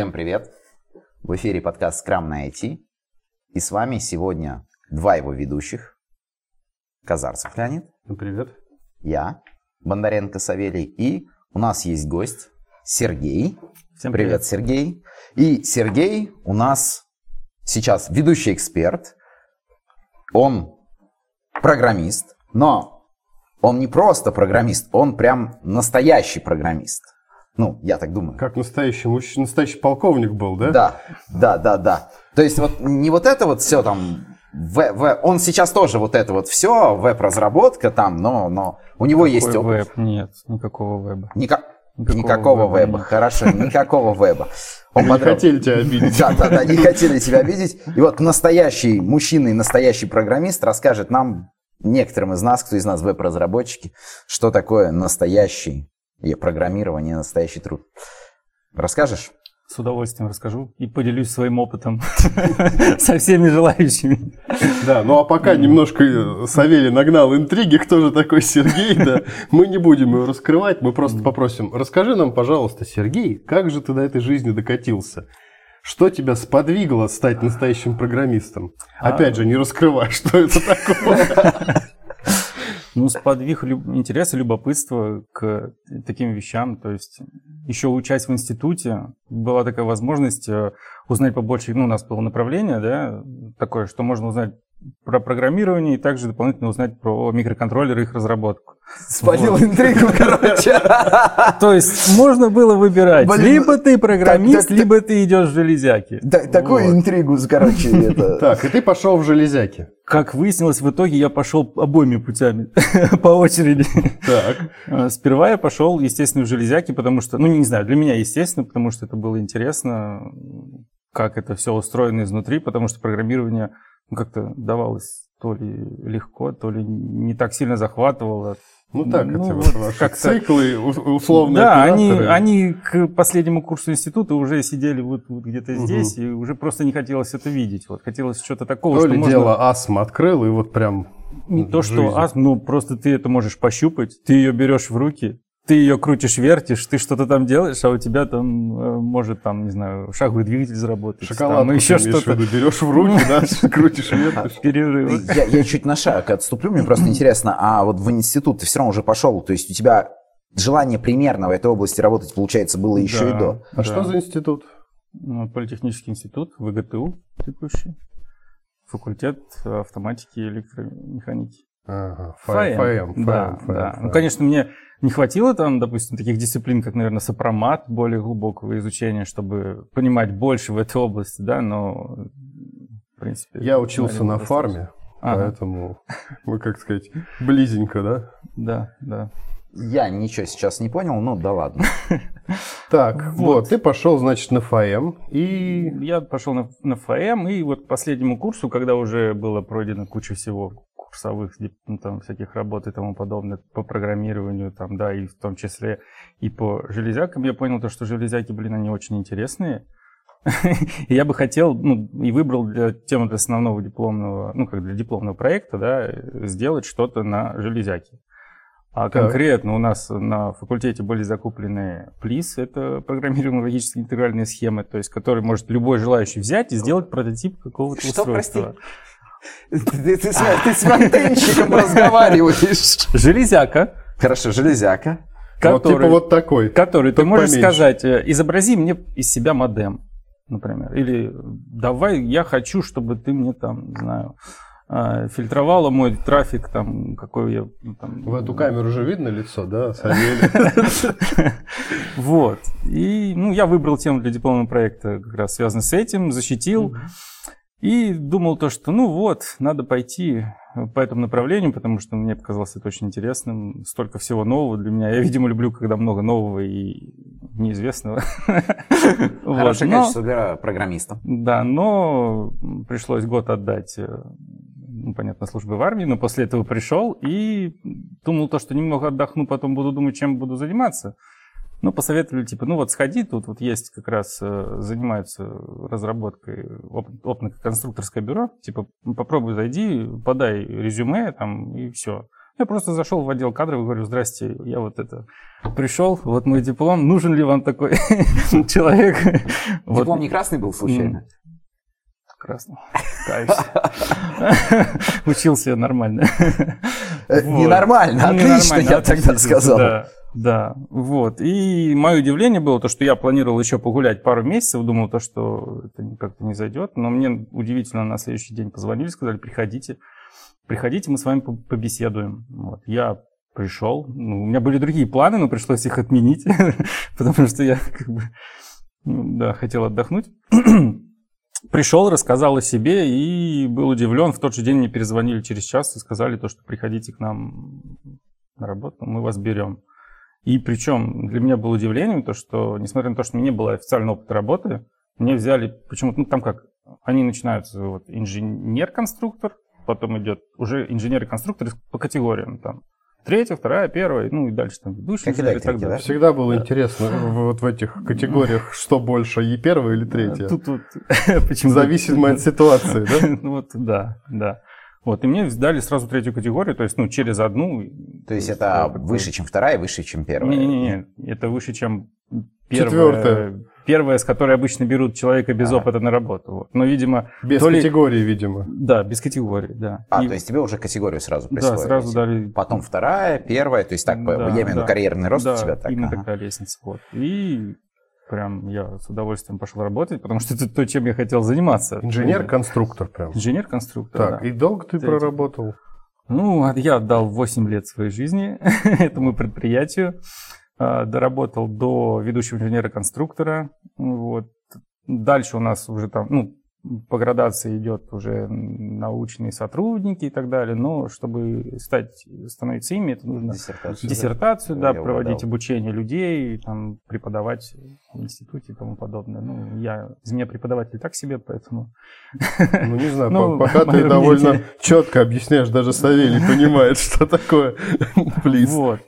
Всем привет! В эфире подкаст Scrum на IT. И с вами сегодня два его ведущих. Казарцев Леонид. Привет. Я, Бондаренко Савелий. И у нас есть гость Сергей. Всем привет, привет. Сергей. И Сергей у нас сейчас ведущий эксперт. Он программист, но он не просто программист, он прям настоящий программист. Ну, я так думаю. Как настоящий мужчина, настоящий полковник был, да? Да, да, да, да. То есть вот не вот это вот все там, в, в, он сейчас тоже вот это вот все, веб-разработка там, но, но у него Какой есть опыт. веб? Нет, никакого веба. Ника- Никакого Никакого веба веба, нет. хорошо, никакого веба. Он Не хотели тебя обидеть. Да, да, да, не хотели тебя видеть. И вот настоящий мужчина и настоящий программист расскажет нам, некоторым из нас, кто из нас веб-разработчики, что такое настоящий и программирование, настоящий труд. Расскажешь? С удовольствием расскажу и поделюсь своим опытом со всеми желающими. Да, ну а пока немножко Савелий нагнал интриги, кто же такой Сергей, да, мы не будем его раскрывать, мы просто попросим, расскажи нам, пожалуйста, Сергей, как же ты до этой жизни докатился? Что тебя сподвигло стать настоящим программистом? Опять же, не раскрывай, что это такое. Ну, сподвиг люб- интерес и любопытство к таким вещам. То есть еще учась в институте, была такая возможность э, узнать побольше. Ну, у нас было направление, да, такое, что можно узнать про программирование и также дополнительно узнать про микроконтроллеры и их разработку. Спалил интригу, короче. То есть можно было выбирать, Блин, либо ты программист, так- так- либо ты идешь в железяки. Да, Такую Вот. интригу, короче, это... Так, и ты пошел в железяки. Как выяснилось, в итоге я пошел обоими путями по очереди. Так, Э, Сперва я пошел, естественно, в железяки, потому что, ну, не знаю, для меня, естественно, потому что это было интересно, как это все устроено изнутри, потому что программирование ну, как-то давалось то ли легко, то ли не так сильно захватывало. ну так, Ну, это вот вот ваши как-то- циклы, у- условные да, они, они к последнему курсу института уже сидели вот, вот где-то Мгм. здесь, и уже просто не хотелось это видеть. Вот хотелось что-то такого, То что ли можно... дело астма открыл, и вот прям Не то, жизнь. что астма, ну просто ты это можешь пощупать, ты ее берешь в руки, ты ее крутишь, вертишь, ты что-то там делаешь, а у тебя там э, может там, не знаю, шаговый двигатель заработать. Шоколадку там, еще что-то. виду, берешь в руки, да, крутишь, вертишь. Перерывы. Я, я чуть на шаг отступлю, мне просто интересно, а вот в институт ты все равно уже пошел, то есть у тебя желание примерно в этой области работать, получается, было еще и до. А да. что за институт? Ну, Политехнический институт, ВГТУ текущий, факультет автоматики и электромеханики. Ага. ФАЭМ, Да, да. Ну, конечно, мне не хватило там, допустим, таких дисциплин, как, наверное, сопромат, более глубокого изучения, чтобы понимать больше в этой области, да, но, в принципе... Я учился на фарме, Ага. поэтому мы, как сказать, близенько, да? Да, да. Я ничего сейчас не понял, ну да ладно. Так, вот, ты пошел, значит, на ФАЭМ, и Я пошел на, на ФМ, и вот к последнему курсу, когда уже было пройдено куча всего курсовых ну, там, всяких работ и тому подобное по программированию, там, да, и в том числе и по железякам, я понял то, что железяки, блин, они очень интересные. И я бы хотел, ну, и выбрал для темы для основного дипломного, ну, как для дипломного проекта, да, сделать что-то на железяке. А Так. конкретно у нас на факультете были закуплены ПЛИС, это программируемые логические интегральные схемы, то есть который может любой желающий взять и сделать прототип какого-то Что, устройства. Ты, ты с, ты с фронтенщиком разговариваешь. Железяка, Хорошо, железяка. вот типа который, вот такой. который ты можешь поменьше. сказать, э, изобрази мне из себя модем, например, или давай я хочу, чтобы ты мне там, не знаю, э, фильтровала мой трафик, там, какой я... ну, там, В эту камеру же видно лицо, да? Вот. И ну, я выбрал тему для дипломного проекта, как раз связанный с этим, защитил. И думал то, что ну вот, надо пойти по этому направлению, потому что мне показалось это очень интересным. Столько всего нового для меня. Я, видимо, люблю, когда много нового и неизвестного. Хорошее качество для программиста. Да, но пришлось год отдать, э, ну, понятно, службы в армии, но после этого пришел и думал то, что немного отдохну, потом буду думать, чем буду заниматься. Ну, посоветовали, типа, ну вот сходи, тут вот есть как раз, э, занимаются разработкой оп- опытно-конструкторское бюро, типа, попробуй зайди, подай резюме там и все. Я просто зашел в отдел кадров и говорю, здрасте, я вот это пришел, вот мой диплом, нужен ли вам такой человек? Диплом не красный был случайно? Красный. Учился нормально. Э, ненормально, отлично, я тогда сказал. Да, да, вот. И мое удивление было то, что я планировал еще погулять пару месяцев, думал то, что это как-то не зайдет. Но мне удивительно на следующий день позвонили, сказали, приходите, приходите, мы с вами побеседуем. Вот. Я пришел, ну, у меня были другие планы, но пришлось их отменить, потому что я как бы, ну, да, хотел отдохнуть. Пришел, рассказал о себе и был удивлен. В тот же день мне перезвонили через час и сказали то, что приходите к нам на работу, мы вас берем. И причем для меня было удивлением то, что, несмотря на то, что у меня не было официального опыта работы, мне взяли почему-то, ну там как, они начинаются, вот, инженер-конструктор, потом идет уже инженер-конструктор по категориям, там, Третья, вторая, первая, ну и дальше там ведущий как инженер и так далее. Да? Всегда было да. интересно вот в этих категориях, что больше, и первая или третья? Тут, тут почему Зависимо от ситуации, да? Вот, да, да. Вот, и мне дали сразу третью категорию, то есть, ну, через одну. То есть, это выше, чем вторая, выше, чем первая? Не-не-не, это выше, чем первая. Четвертая. Первая, с которой обычно берут человека без а. опыта на работу. Вот. Но, видимо... Без категории, ли... видимо. Да, без категории, да. А, и... то есть тебе уже категорию сразу присвоили? Да, сразу дали. Потом вторая, первая, то есть так, да, я имею в виду карьерный рост да, у тебя так? именно ага. такая лестница. Вот. И прям я с удовольствием пошел работать, потому что это то, чем я хотел заниматься. Инженер-конструктор прям. Инженер-конструктор, Так, да. и долго ты Третий. проработал? Ну, я отдал 8 лет своей жизни этому предприятию. А, доработал до ведущего инженера-конструктора. Вот. Дальше у нас уже там, ну, по градации идет уже научные сотрудники и так далее, но чтобы стать, становиться ими, это нужно диссертацию, диссертацию да, да проводить угадал. обучение людей, там, преподавать в институте и тому подобное. Ну, я из меня преподаватель так себе, поэтому... Ну, не знаю, ну, пока ты довольно четко объясняешь, даже Савелий понимает, что такое. Вот.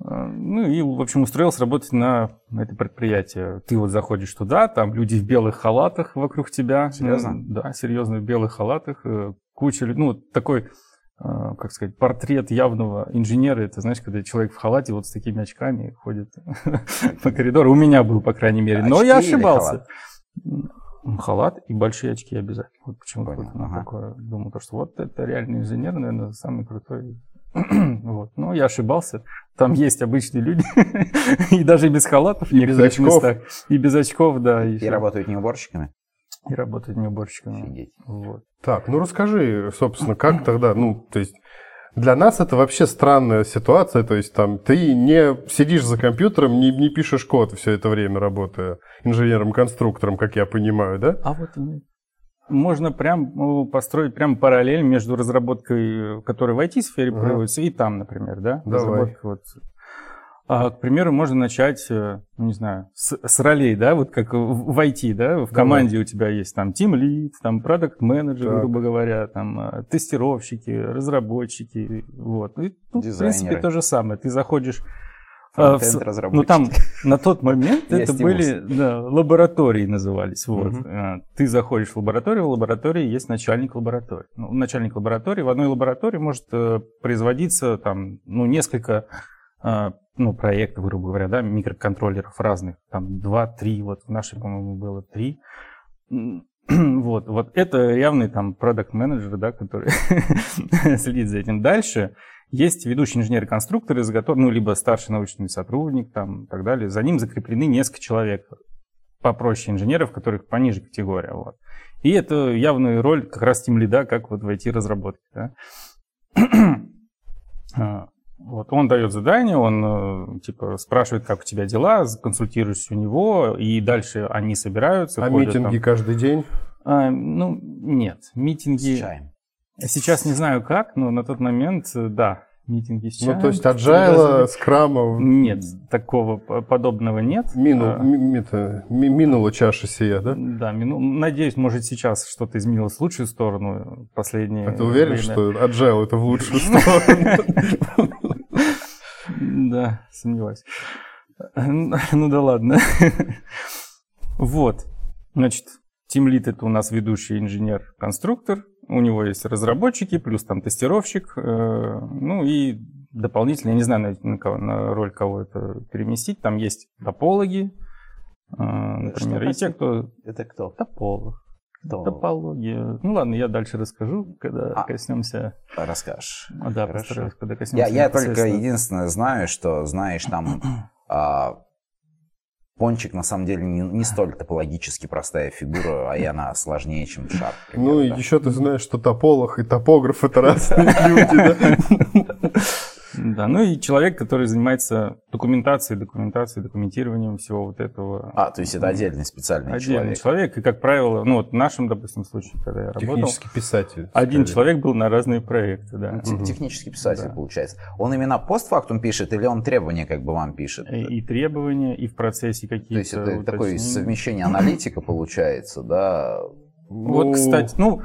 А, ну и, в общем, устроился работать на, это предприятие. Ты вот заходишь туда, там люди в белых халатах вокруг тебя. Серьезно? Да, серьезно, в белых халатах. Э, куча людей, ну, такой, а, как сказать, портрет явного инженера. Это, знаешь, когда человек в халате вот с такими очками ходит по коридору. У меня был, по крайней мере. Но я ошибался. Халат и большие очки обязательно. Вот почему-то ага. такое думал, что вот это реальный инженер, наверное, самый крутой вот. Но я ошибался. Там есть обычные люди. и даже без халатов. И без очков. Местах. И без очков, да. И, и работают не уборщиками. И работают не уборщиками. Офигеть. Вот. Так, ну расскажи, собственно, как тогда, ну, то есть для нас это вообще странная ситуация, то есть там ты не сидишь за компьютером, не, не пишешь код все это время, работая инженером-конструктором, как я понимаю, да? А вот нет можно прям построить прям параллель между разработкой, которая в IT-сфере ага. проводится, и там, например, да? Давай. Разработка вот. А, к примеру, можно начать, э, ну, не знаю, с, с ролей, да, вот как в IT, да, в команде Давай. у тебя есть там team lead, там продукт менеджер, грубо говоря, там э, тестировщики, разработчики, вот. И, ну, в принципе, то же самое. Ты заходишь а, ну там на тот момент это были да, лаборатории назывались. Вот. Угу. Ты заходишь в лабораторию, в лаборатории есть начальник лаборатории. Ну, начальник лаборатории в одной лаборатории может э, производиться там ну несколько э, ну, проектов, грубо говоря, да, микроконтроллеров разных, там два-три, вот в нашей, по-моему, было три. Вот, вот это явный там продукт менеджер да, который следит за этим. Дальше есть ведущий инженер-конструктор, из которого, ну, либо старший научный сотрудник, там, и так далее. За ним закреплены несколько человек попроще инженеров, которых пониже категория. Вот. И это явная роль как раз тем лида, как вот в IT-разработке. Да? А, вот он дает задание, он э, типа спрашивает, как у тебя дела, консультируешься у него, и дальше они собираются. А ходят, митинги там. каждый день? А, ну, нет, митинги... С чаем. Сейчас не знаю как, но на тот момент, э, да, митинги с чаем. Ну, то есть agile, скрама... Нет, такого подобного нет. Мину, а... ми, это, ми, минула чаша сия, да? Да, мину, надеюсь, может сейчас что-то изменилось в лучшую сторону последние А ты уверен, время. что agile это в лучшую сторону? Да, сомневаюсь. Ну да ладно. Вот, значит, Тимлит это у нас ведущий инженер-конструктор, у него есть разработчики, плюс там тестировщик, э, ну и дополнительно, я не знаю, на, на, кого, на роль кого это переместить, там есть топологи, э, например, Что, и те, кто... Это кто? Тополог. Кто? Топология. Ну ладно, я дальше расскажу, когда А. коснемся. Расскажешь. А, да, Хорошо. постараюсь, когда Я, коснемся. я только непосредственно. единственное знаю, что, знаешь, там а, пончик на самом деле не, не столь топологически простая фигура, а и она сложнее, чем шар. к примеру, Ну и да. еще ты знаешь, что тополог и топограф это разные люди, да? Да, ну и человек, который занимается документацией, документацией, документированием всего вот этого. А, то есть это отдельный специальный Отдельный человек. человек. И, как правило, ну вот в нашем, допустим, случае, когда я работал, Технический писатель. один скорее. человек был на разные проекты, да. Те- Технический писатель, Да. получается. Он именно постфактум пишет или он требования как бы вам пишет? И, и требования, и в процессе какие-то То есть это такое совмещение аналитика получается, да? Вот, Ну, кстати, ну,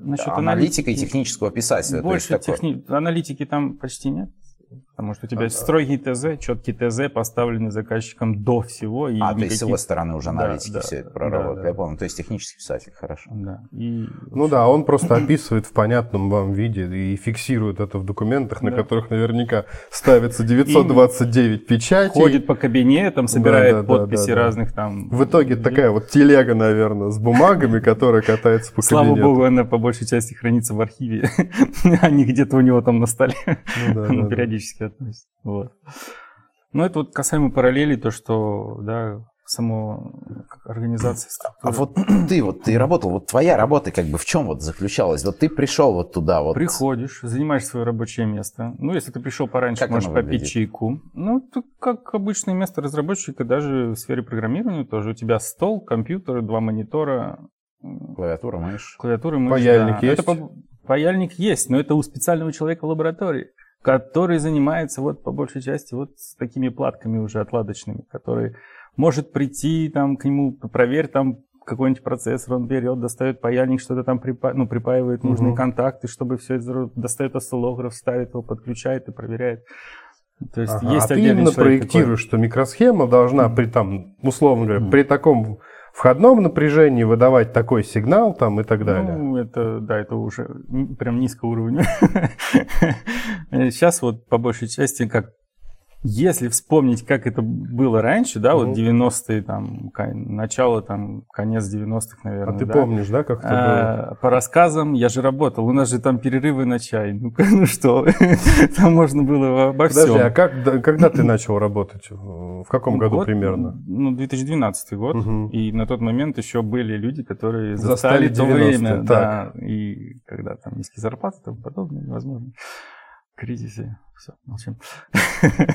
насчет Аналитика и аналитики- технического писателя. то есть Больше такое- техни... аналитики там почти нет. people. Потому что у тебя А, строгий ТЗ, четкий ТЗ, поставленный заказчиком до всего. И А, то есть с никаких- его стороны уже Да, аналитики да, все это да, проработали. да. Я понял. То есть технический писатель, хорошо. Да. И... Ну да, он просто описывает в понятном вам виде и фиксирует это в документах, на Да. которых наверняка ставится 929 печатей. ходит по кабинетам, собирает да, да, подписи да, да. разных там. В итоге такая вот телега, наверное, с бумагами, которая катается по Слава кабинету. богу, она по большей части хранится в архиве, а не где-то у него там на столе. Ну да, да, да. периодически относится. Вот. Ну, это вот касаемо параллелей, то, что, да, само как организация А структура. вот ты вот ты работал, вот твоя работа как бы в чем вот заключалась? Вот ты пришел вот туда вот. Приходишь, занимаешь свое рабочее место. Ну, если ты пришел пораньше, Как можешь попить чайку. Ну, это как обычное место разработчика, даже в сфере программирования тоже. У тебя стол, компьютер, два монитора, Клавиатура, мышь. клавиатура, мышь. Паяльник да. есть? Это Паяльник есть, но это у специального человека в лаборатории, который занимается вот по большей части вот с такими платками уже отладочными, который может прийти там к нему, проверь там какой-нибудь процессор, он берет, достает паяльник, что-то там припа- ну, припаивает нужные Мгм. контакты, чтобы все это достает осциллограф, ставит его, подключает и проверяет. То есть Ага, есть а ты именно человек такой. проектируешь, что микросхема должна при там, условно говоря, Мгм. при таком входном напряжении выдавать такой сигнал там и так далее. Ну, это, да, это уже прям низкого уровня. Сейчас вот по большей части, как если вспомнить, как это было раньше, да, вот Мгм. 90-е, там, ка- начало, там, конец 90-х, наверное, а ты да. помнишь, да, как это было? А, По рассказам, я же работал, у нас же там перерывы на чай. Ну, ну что, там можно было обо всем. Подожди, а как, да, когда ты начал работать? В каком году Год, примерно? Ну, 2012 год. Мгм. И на тот момент еще были люди, которые Застали застали то 90-е, время. так. Да, и когда там низкие зарплаты тому подобное, возможно, кризисе. Все, молчим.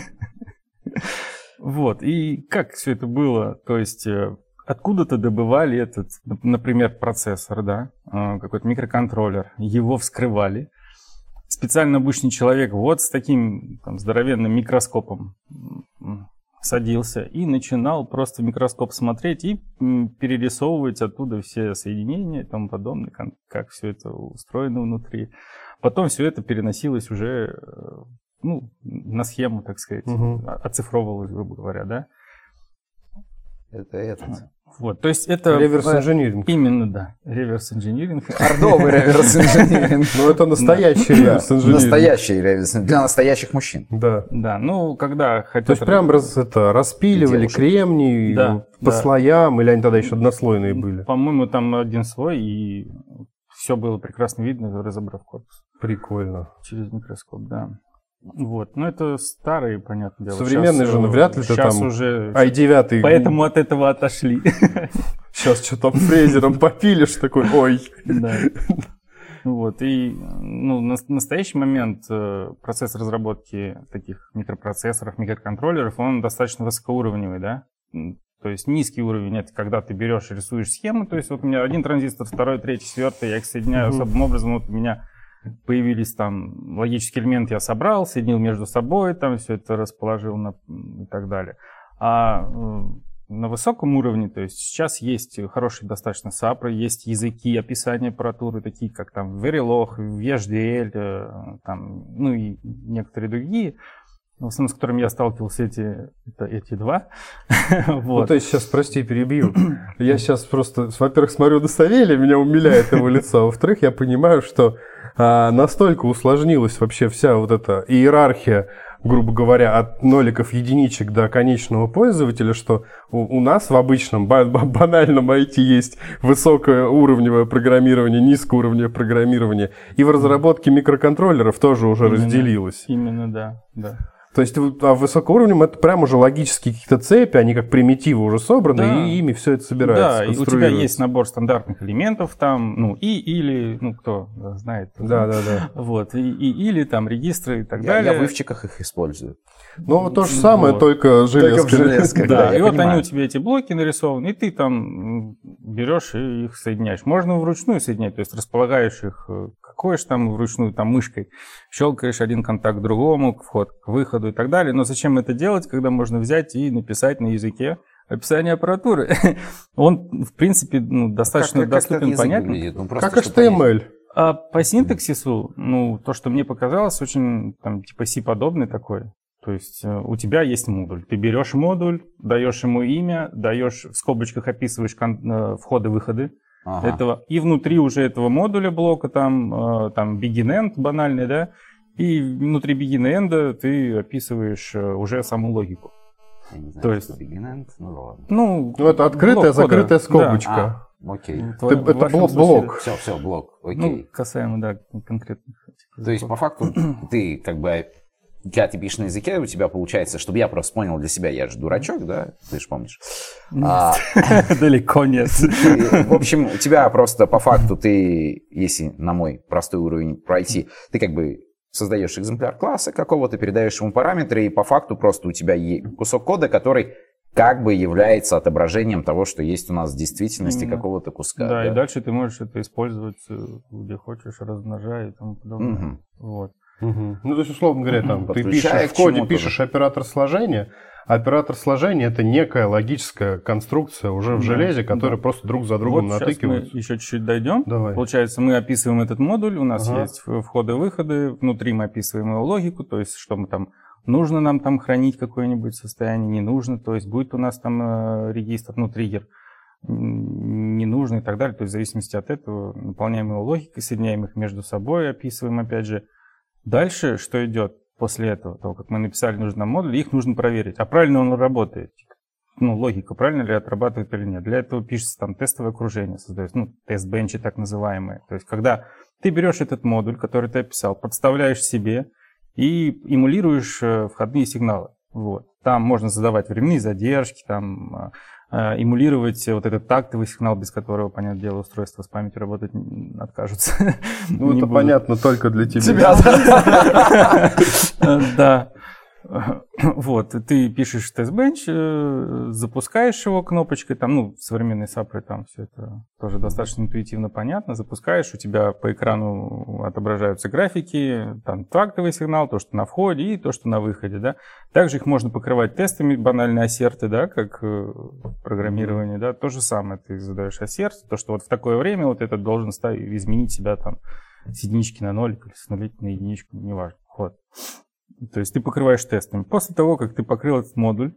Вот, и как все это было? То есть э, откуда-то добывали этот, нап- например, процессор, да, э, какой-то микроконтроллер, его вскрывали. Специально обычный человек вот с таким там, здоровенным микроскопом садился и начинал просто в микроскоп смотреть и перерисовывать оттуда все соединения и тому подобное, кон- как все это устроено внутри. Потом все это переносилось уже э, ну, на схему, так сказать, о- оцифровывалось, грубо говоря, да. Это этот. Вот, то есть это... Реверс э, инжиниринг. Именно, да. Реверс инжиниринг. Ордовый реверс инжиниринг. Ну, это настоящий реверс инжиниринг. Настоящий реверс для настоящих мужчин. Да. Да, ну, когда хотят... То есть прям раз, это, распиливали кремний Да, по да. слоям, или они тогда еще однослойные были? По-моему, там один слой, и все было прекрасно видно, разобрав корпус Прикольно. через микроскоп, да. Вот, ну это старые, понятное дело. Современные же, ну, э, вряд ли ты там уже... i9. Поэтому от этого отошли. Сейчас что там фрезером попилишь, такой, ой. Да. Вот, и ну, на настоящий момент э, процесс разработки таких микропроцессоров, микроконтроллеров, он достаточно высокоуровневый, да? То есть низкий уровень это когда ты берешь и рисуешь схему, то есть вот у меня один транзистор, второй, третий, четвертый, я их соединяю Мгм. особым образом, вот у меня появились там логические элементы, я собрал, соединил между собой, там все это расположил на, и так далее. А э, на высоком уровне, то есть сейчас есть хорошие достаточно сапры, есть языки описания аппаратуры, такие как там Verilog, VHDL, э, там, ну и некоторые другие. В основном, с которыми я сталкивался, эти, это эти два. Ну, вот. то есть сейчас, прости, перебью. Я сейчас просто, во-первых, смотрю на Савелия, меня умиляет его лицо, а во-вторых, я понимаю, что а, настолько усложнилась вообще вся вот эта иерархия, грубо говоря, от ноликов, единичек до конечного пользователя, что у, у нас в обычном ба- ба- банальном IT есть высокоуровневое программирование, низкоуровневое программирование, и в разработке микроконтроллеров тоже уже Именно. разделилось. Именно, да, да. То есть а высокоуровневым это прям уже логические какие-то цепи, они как примитивы уже собраны, Да. и ими все это собирается. Да, и у тебя есть набор стандартных элементов там, ну, и, или, ну, кто знает. Да, да, да. Вот, и, и- или там регистры и так Я, далее. я в ивчиках их использую. Ну, то же самое, Вот. только железками. в железках. Да, Да, я и вот понимаю. они у тебя эти блоки нарисованы, и ты там берешь и их соединяешь. Можно вручную соединять, то есть располагаешь их, э, какое же там вручную, там мышкой, щелкаешь один контакт к другому, вход к выходу и так далее. Но зачем это делать, когда можно взять и написать на языке описание аппаратуры? Он, в принципе, ну, достаточно Как- как доступен, язык понятен. выглядит? Ну, Как. HTML. А по синтаксису, ну, то, что мне показалось, очень, там, типа C-подобный такой. То есть э, у тебя есть модуль. Ты берешь модуль, даешь ему имя, даешь в скобочках описываешь кон- э, входы-выходы Ага. этого. И внутри уже этого модуля блока там, э, там begin-end банальный, да, и внутри begin-end ты описываешь э, уже саму логику. Я не знаю, то есть- что begin end, ну ладно. Ну, Ну, это открытая, кода. закрытая Да. скобочка. А, окей. В твоем- Это блок- блок. Все, все, блок, Ну, окей. касаемо, да, конкретных. То есть, по факту, ты как бы, когда ты пишешь на языке, у тебя получается, чтобы я просто понял для себя, я же дурачок, да, ты же помнишь. А, Далеко нет. в общем, у тебя просто по факту ты, если на мой простой уровень пройти, ты как бы создаешь экземпляр класса какого-то, передаешь ему параметры, и по факту просто у тебя есть кусок кода, который как бы является отображением того, что есть у нас в действительности Именно. какого-то куска. Да, и дальше ты можешь это использовать э, где хочешь, размножая и тому подобное. Мгм. Вот. Мгм. Ну, то есть, условно говоря, там, ты пишешь в коде, пишешь оператор сложения, а оператор сложения это некая логическая конструкция уже в Да, железе, которая да. просто друг за другом вот сейчас мы еще чуть-чуть дойдем. Давай. Получается, мы описываем этот модуль, у нас Ага. есть входы-выходы, внутри мы описываем его логику, то есть что мы там, нужно нам там хранить какое-нибудь состояние, не нужно, то есть будет у нас там э, регистр, ну, триггер, не нужно и так далее, то есть в зависимости от этого наполняем его логикой, соединяем их между собой, описываем опять же. Дальше что идет после этого, того, как мы написали нужный модуль, их нужно проверить, а правильно он работает, ну, логика, правильно ли отрабатывает или нет. Для этого пишется там тестовое окружение, создается, ну, тест-бенчи так называемые. То есть, когда ты берешь этот модуль, который ты описал, подставляешь себе и эмулируешь э, входные сигналы. Вот. Там можно задавать временные задержки, там э, эмулировать вот этот тактовый сигнал, без которого, понятное дело, устройства с памятью работать откажутся. Ну, это понятно только для тебя. Тебя, да. Вот, ты пишешь тест-бенч, э, запускаешь его кнопочкой, там, ну, современные сапры, там все это тоже достаточно интуитивно понятно. Запускаешь, у тебя по экрану отображаются графики, там тактовый сигнал, то, что на входе и то, что на выходе, да. Также их можно покрывать тестами, банальные ассерты, да, как э, программирование, да. То же самое, ты задаешь ассерт, то, что вот в такое время вот этот должен изменить себя там с единички на нолик или с нуля на единичку, неважно. Вот. То есть ты покрываешь тестами. После того, как ты покрыл этот модуль,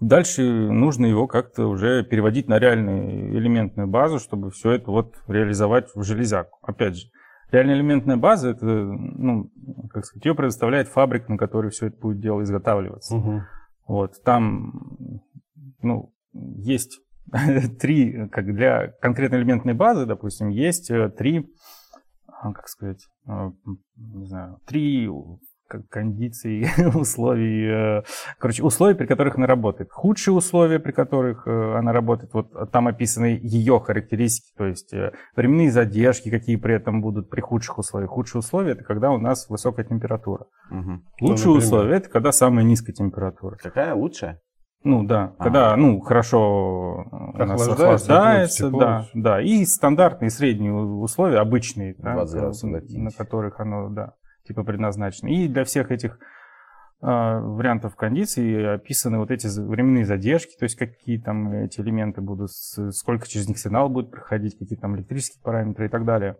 дальше нужно его как-то уже переводить на реальную элементную базу, чтобы все это вот реализовать в железяку. Опять же, реальная элементная база, это, ну, как сказать, ее предоставляет фабрика, на которой все это будет дело изготавливаться. Мгм. Вот, там, ну, есть три, как для конкретной элементной базы, допустим, есть э, три, а, как сказать, э, не знаю, три кондиций, условий, э, короче, условий, при которых она работает. Худшие условия, при которых э, она работает, вот там описаны ее характеристики, то есть э, временные задержки, какие при этом будут при худших условиях. Худшие условия – это когда у нас высокая температура. Ну, Лучшие например. условия – это когда самая низкая температура. Какая лучшая? Ну да, А. когда ну хорошо Охлаждается, охлаждается, тепло, да, да, и стандартные средние условия обычные, да, 20 градусов на- латинь. на которых оно да типа предназначено. И для всех этих а, вариантов кондиций описаны вот эти временные задержки, то есть какие там эти элементы будут, сколько через них сигнал будет проходить, какие там электрические параметры и так далее.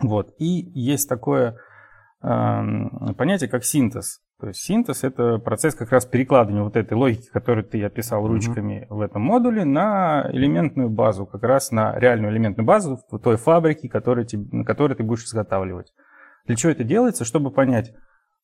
Вот. И есть такое эм, понятие как синтез. То есть синтез это процесс как раз перекладывания вот этой логики, которую ты описал ручками mm-hmm. в этом модуле, на элементную базу, как раз на реальную элементную базу в той фабрике, которой, на которой ты будешь изготавливать. Для чего это делается? Чтобы понять,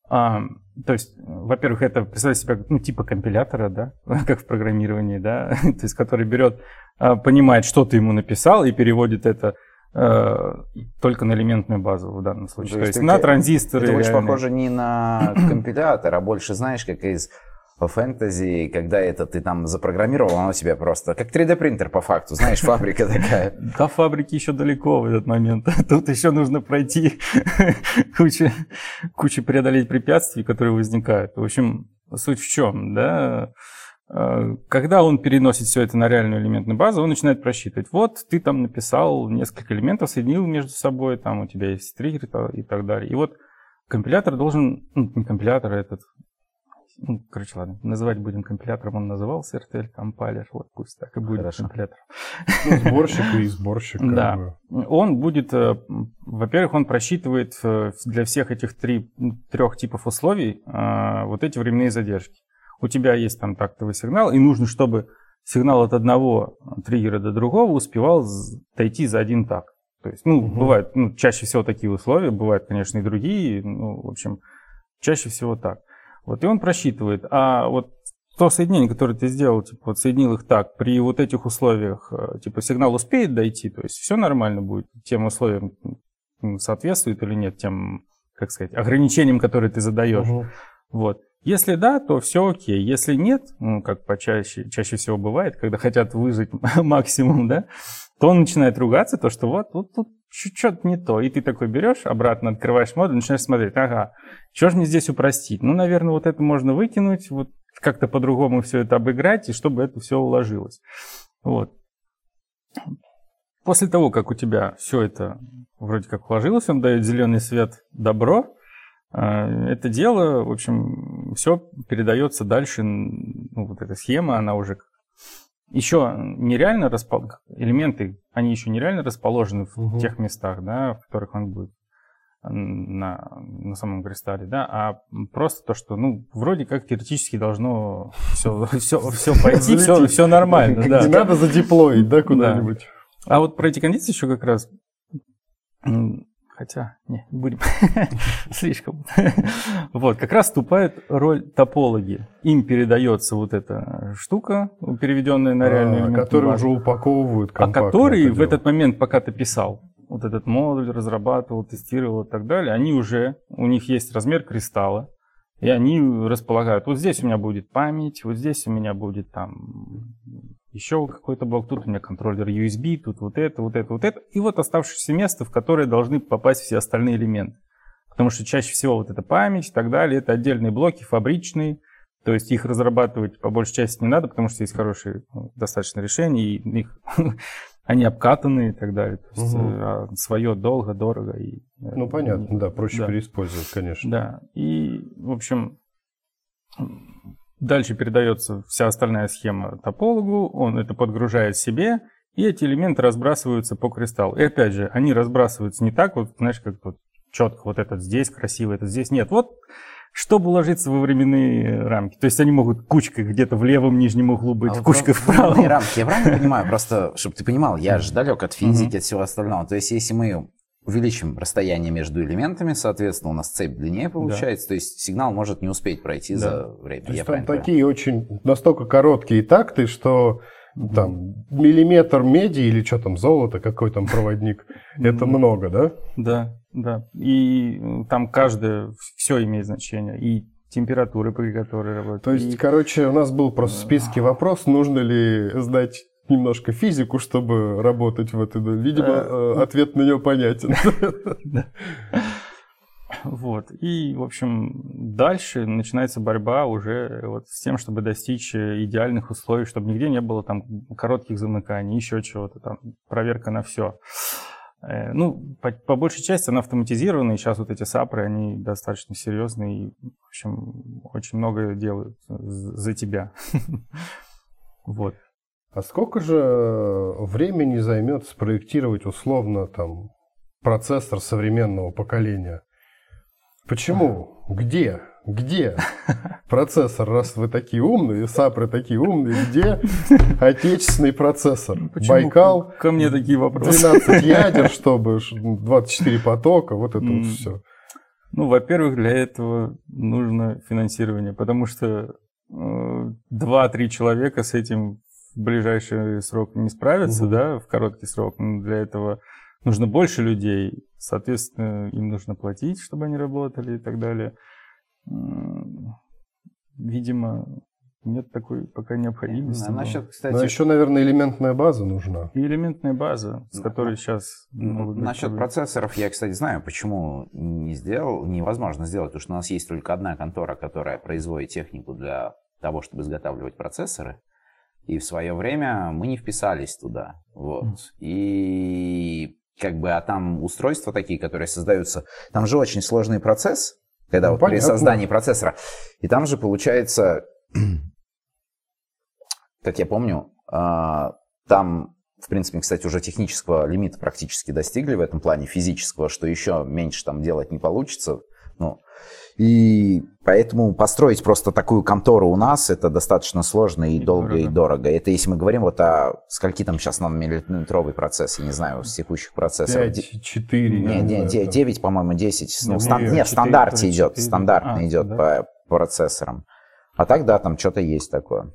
а, то есть, во-первых, это представляет себя ну, типа компилятора, да, как в программировании, да, то есть, который берет, а, понимает, что ты ему написал и переводит это Э, только на элементную базу в данном случае. То, То есть, есть на транзисторы. Это очень похоже не на компилятор, а больше, знаешь, как из фэнтези, когда это ты там запрограммировал, оно тебе просто как 3D принтер по факту, знаешь, фабрика такая. До фабрики еще далеко в этот момент. Тут еще нужно пройти кучу, кучу преодолеть препятствий, которые возникают. В общем, суть в чем, да? Э, когда он переносит все это на реальную элементную базу, он начинает просчитывать. Вот ты там написал несколько элементов, соединил между собой, там у тебя есть триггер и так далее. И вот компилятор должен, ну, не компилятор, а этот, ну, короче, ладно, называть будем компилятором, он назывался RTL компайлер, вот пусть так и будет Хорошо. компилятор. Ну, сборщик и сборщик. Да, он будет, э, во-первых, он просчитывает э, для всех этих три, трех типов условий вот эти временные задержки у тебя есть там тактовый сигнал, и нужно, чтобы сигнал от одного триггера до другого успевал дойти за один так. То есть, ну, угу. бывают, ну, чаще всего такие условия, бывают, конечно, и другие, ну, в общем, чаще всего так. Вот, и он просчитывает. А вот то соединение, которое ты сделал, типа, вот соединил их так, при вот этих условиях, э, типа, сигнал успеет дойти, то есть все нормально будет, тем условиям соответствует или нет, тем, как сказать, ограничениям, которые ты задаешь. Угу. Вот. Если да, то все окей. Если нет, ну, как почаще, чаще всего бывает, когда хотят выжить максимум, да, то он начинает ругаться, то, что вот, вот тут что-то не то. И ты такой берешь, обратно открываешь модуль, начинаешь смотреть, ага, что же мне здесь упростить? Ну, наверное, вот это можно выкинуть, вот как-то по-другому все это обыграть, и чтобы это все уложилось. Вот. После того, как у тебя все это вроде как уложилось, он дает зеленый свет добро, а, это дело, в общем, все передается дальше, ну, вот эта схема, она уже еще нереально расположены, элементы, они еще нереально расположены в угу. тех местах, да, в которых он будет на, на самом кристалле, да, а просто то, что, ну, вроде как теоретически должно все, все, все пойти, все, все нормально, да. Не надо задеплоить, да, куда-нибудь. А вот про эти кондиции еще как раз Хотя, не, не будем. Слишком. вот, как раз вступает роль топологи. Им передается вот эта штука, переведенная на реальную а, Которую уже упаковывают А которые в этот момент, пока ты писал, вот этот модуль разрабатывал, тестировал и так далее, они уже, у них есть размер кристалла, и они располагают, вот здесь у меня будет память, вот здесь у меня будет там еще какой-то блок, тут у меня контроллер USB, тут вот это, вот это, вот это. И вот оставшееся место, в которое должны попасть все остальные элементы. Потому что чаще всего вот эта память и так далее, это отдельные блоки, фабричные. То есть их разрабатывать по большей части не надо, потому что есть хорошие ну, достаточно решения, и их, они обкатаны и так далее. То есть, угу. а свое долго, дорого. И, э, ну, понятно, и, да, проще да. переиспользовать, конечно. Да, и, в общем, Дальше передается вся остальная схема топологу, он это подгружает себе, и эти элементы разбрасываются по кристаллу. И опять же, они разбрасываются не так, вот, знаешь, как вот четко, вот этот здесь красивый, этот здесь. Нет, вот чтобы уложиться во временные рамки. То есть они могут кучкой где-то в левом нижнем углу быть, а кучкой в правом. рамки, я правильно понимаю? Просто, чтобы ты понимал, я же далек от физики, от всего остального. То есть если мы увеличим расстояние между элементами, соответственно, у нас цепь длиннее получается, да. то есть сигнал может не успеть пройти да. за время. То есть там такие понимаю? очень настолько короткие такты, что там миллиметр меди или что там, золото, какой там проводник, это много, да? Да, да. И там каждое, все имеет значение. И температуры, при которой работает. То есть, короче, у нас был просто в списке вопрос, нужно ли сдать немножко физику, чтобы работать в этой. Видимо, э, ответ на нее понятен. Вот. И, в общем, дальше начинается борьба уже вот с тем, чтобы достичь идеальных условий, чтобы нигде не было там коротких замыканий, еще чего-то там, проверка на все. Э, ну, по, по большей части она автоматизирована, и сейчас вот эти сапры, они достаточно серьезные, и, в общем, очень много делают за тебя. Вот. А сколько же э, времени займет спроектировать условно там процессор современного поколения? Почему? Где? Где процессор, раз вы такие умные, сапры такие умные, где отечественный процессор? Почему Байкал, Ко мне такие вопросы. 12 ядер, чтобы ш- 24 потока, вот это вот М. все. Ну, во-первых, для этого нужно финансирование, потому что э, два-три человека с этим в ближайший срок не справятся, Мгм. да, в короткий срок. Но для этого нужно больше людей, соответственно, им нужно платить, чтобы они работали и так далее. Видимо, нет такой пока необходимости. А насчет, кстати, еще, наверное, элементная база нужна. И элементная база, с Ну, которой сейчас... Ну, Насчет процессоров я, кстати, знаю, почему не сделал, невозможно сделать, потому что у нас есть только одна контора, которая производит технику для того, чтобы изготавливать процессоры. И в свое время мы не вписались туда. Вот. И как бы, а там устройства такие, которые создаются, там же очень сложный процесс, когда Ну, вот при понятно. создании процессора. И там же получается, как я помню, а, там, в принципе, кстати, уже технического лимита практически достигли в этом плане физического, что еще меньше там делать не получится. Ну, и поэтому построить просто такую контору у нас это достаточно сложно и, И долго, и дорого. дорого. Это если мы говорим вот о скольки там сейчас нанометровый процесс, я не знаю, с текущих процессоров. 5, 4. Не, не, 9, по-моему, 10. Ну, Не, стан- не, нет, в 4, стандарте идет, 4. стандартно А, идет стандарт. по процессорам. А так, да, там что-то есть такое.